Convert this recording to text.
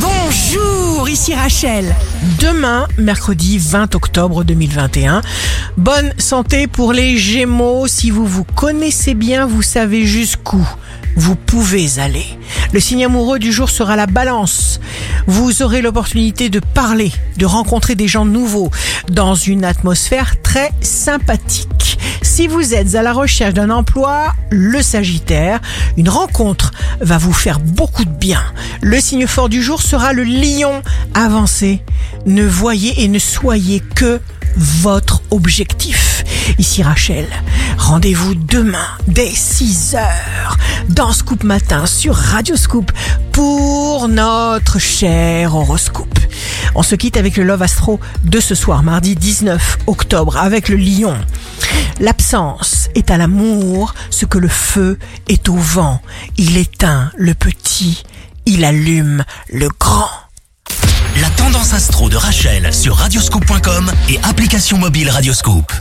Bonjour, ici Rachel. Demain, mercredi 20 octobre 2021. Bonne santé pour les Gémeaux. Si vous vous connaissez bien, vous savez jusqu'où vous pouvez aller. Le signe amoureux du jour sera la balance. Vous aurez l'opportunité de parler, de rencontrer des gens nouveaux dans une atmosphère très sympathique. Si vous êtes à la recherche d'un emploi, le Sagittaire, une rencontre va vous faire beaucoup de bien. Le signe fort du jour sera le lion. Avancez, ne voyez et ne soyez que votre objectif. Ici Rachel, rendez-vous demain dès 6 heures dans Scoop Matin sur Radio Scoop pour notre cher horoscope. On se quitte avec le Love Astro de ce soir, mardi 19 octobre, avec le lion. L'absence est à l'amour ce que le feu est au vent. Il éteint le petit, il allume le grand. La tendance astro de Rachel sur radioscope.com et application mobile Radioscope.